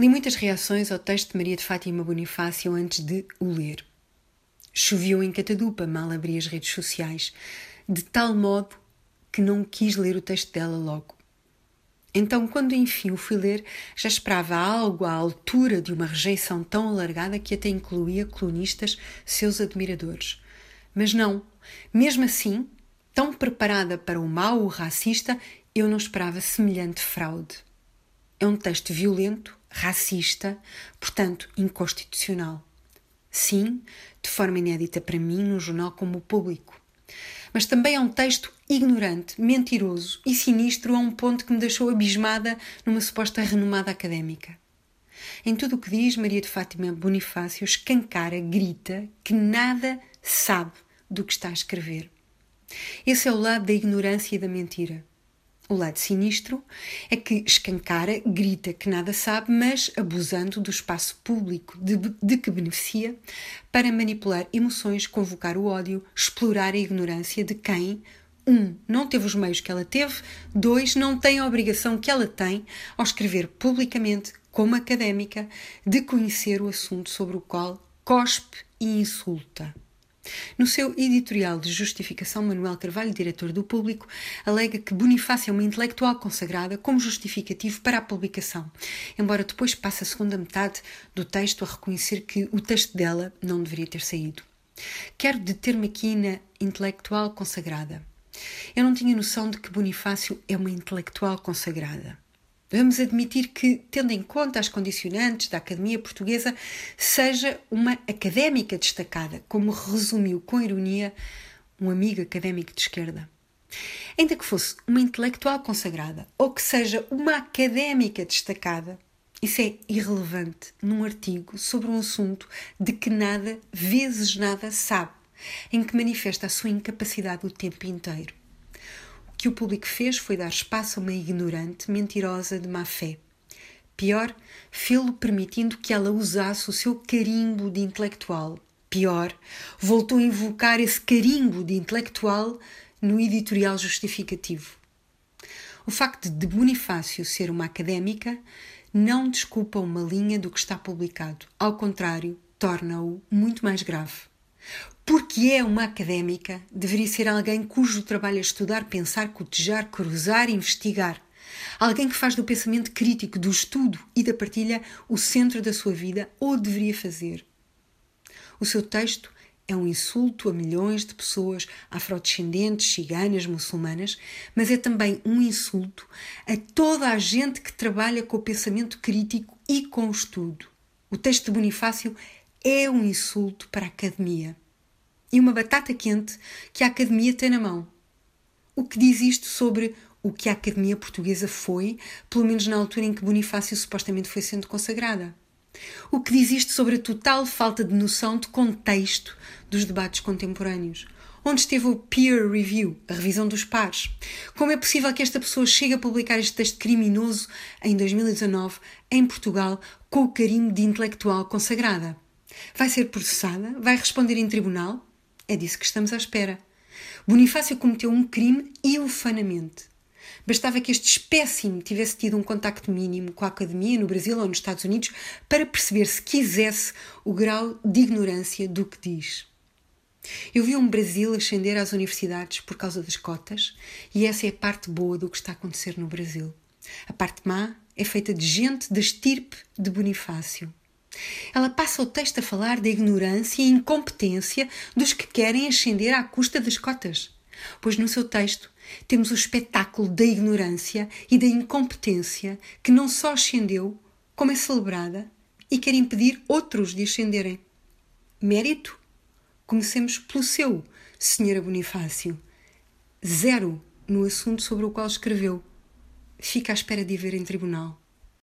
Li muitas reações ao texto de Maria de Fátima Bonifácio antes de o ler. Choveu em catadupa, mal abri as redes sociais, de tal modo que não quis ler o texto dela logo. Então, quando enfim o fui ler, já esperava algo à altura de uma rejeição tão alargada que até incluía colunistas, seus admiradores. Mas não, mesmo assim, tão preparada para o mal, o racista, eu não esperava semelhante fraude. É um texto violento, racista, portanto inconstitucional. Sim, de forma inédita para mim, num jornal como o Público. Mas também é um texto ignorante, mentiroso e sinistro a um ponto que me deixou abismada numa suposta renomada académica. Em tudo o que diz, Maria de Fátima Bonifácio escancara, grita que nada sabe do que está a escrever. Esse é o lado da ignorância e da mentira. O lado sinistro é que escancara, grita que nada sabe, mas abusando do espaço público de, de, que beneficia para manipular emoções, convocar o ódio, explorar a ignorância de quem, um, não teve os meios que ela teve, dois, não tem a obrigação que ela tem ao escrever publicamente, como académica, de conhecer o assunto sobre o qual cospe e insulta. No seu editorial de justificação, Manuel Carvalho, diretor do Público, alega que Bonifácio é uma intelectual consagrada como justificativo para a publicação, embora depois passe a segunda metade do texto a reconhecer que o texto dela não deveria ter saído. Quero deter-me aqui na intelectual consagrada. Eu não tinha noção de que Bonifácio é uma intelectual consagrada. Vamos admitir que, tendo em conta as condicionantes da Academia Portuguesa, seja uma académica destacada, como resumiu com ironia um amigo académico de esquerda. Ainda que fosse uma intelectual consagrada ou que seja uma académica destacada, isso é irrelevante num artigo sobre um assunto de que nada, vezes nada, sabe, em que manifesta a sua incapacidade o tempo inteiro que o público fez foi dar espaço a uma ignorante, mentirosa de má fé. Pior, fê-lo permitindo que ela usasse o seu carimbo de intelectual. Pior, voltou a invocar esse carimbo de intelectual no editorial justificativo. O facto de Bonifácio ser uma académica não desculpa uma linha do que está publicado. Ao contrário, torna-o muito mais grave porque é uma académica, deveria ser alguém cujo trabalho é estudar, pensar, cotejar, cruzar, investigar. Alguém que faz do pensamento crítico, do estudo e da partilha o centro da sua vida, ou deveria fazer. O seu texto é um insulto a milhões de pessoas afrodescendentes, ciganas, muçulmanas, mas é também um insulto a toda a gente que trabalha com o pensamento crítico e com o estudo. O texto de Bonifácio é um insulto para a academia e uma batata quente que a Academia tem na mão. O que diz isto sobre o que a Academia Portuguesa foi, pelo menos na altura em que Bonifácio supostamente foi sendo consagrada? O que diz isto sobre a total falta de noção de contexto dos debates contemporâneos? Onde esteve o peer review, a revisão dos pares? Como é possível que esta pessoa chegue a publicar este texto criminoso em 2019 em Portugal com o carinho de intelectual consagrada? Vai ser processada? Vai responder em tribunal? É disso que estamos à espera. Bonifácio cometeu um crime ilufanamente. Bastava que este espécime tivesse tido um contacto mínimo com a academia no Brasil ou nos Estados Unidos para perceber, se quisesse, o grau de ignorância do que diz. Eu vi um Brasil ascender às universidades por causa das cotas, e essa é a parte boa do que está a acontecer no Brasil. A parte má é feita de gente da estirpe de Bonifácio. Ela passa o texto a falar da ignorância e incompetência dos que querem ascender à custa das cotas. Pois no seu texto temos o espetáculo da ignorância e da incompetência que não só ascendeu, como é celebrada e quer impedir outros de ascenderem. Mérito? Comecemos pelo seu, Senhora Bonifácio. Zero no assunto sobre o qual escreveu. Fica à espera de ver em tribunal.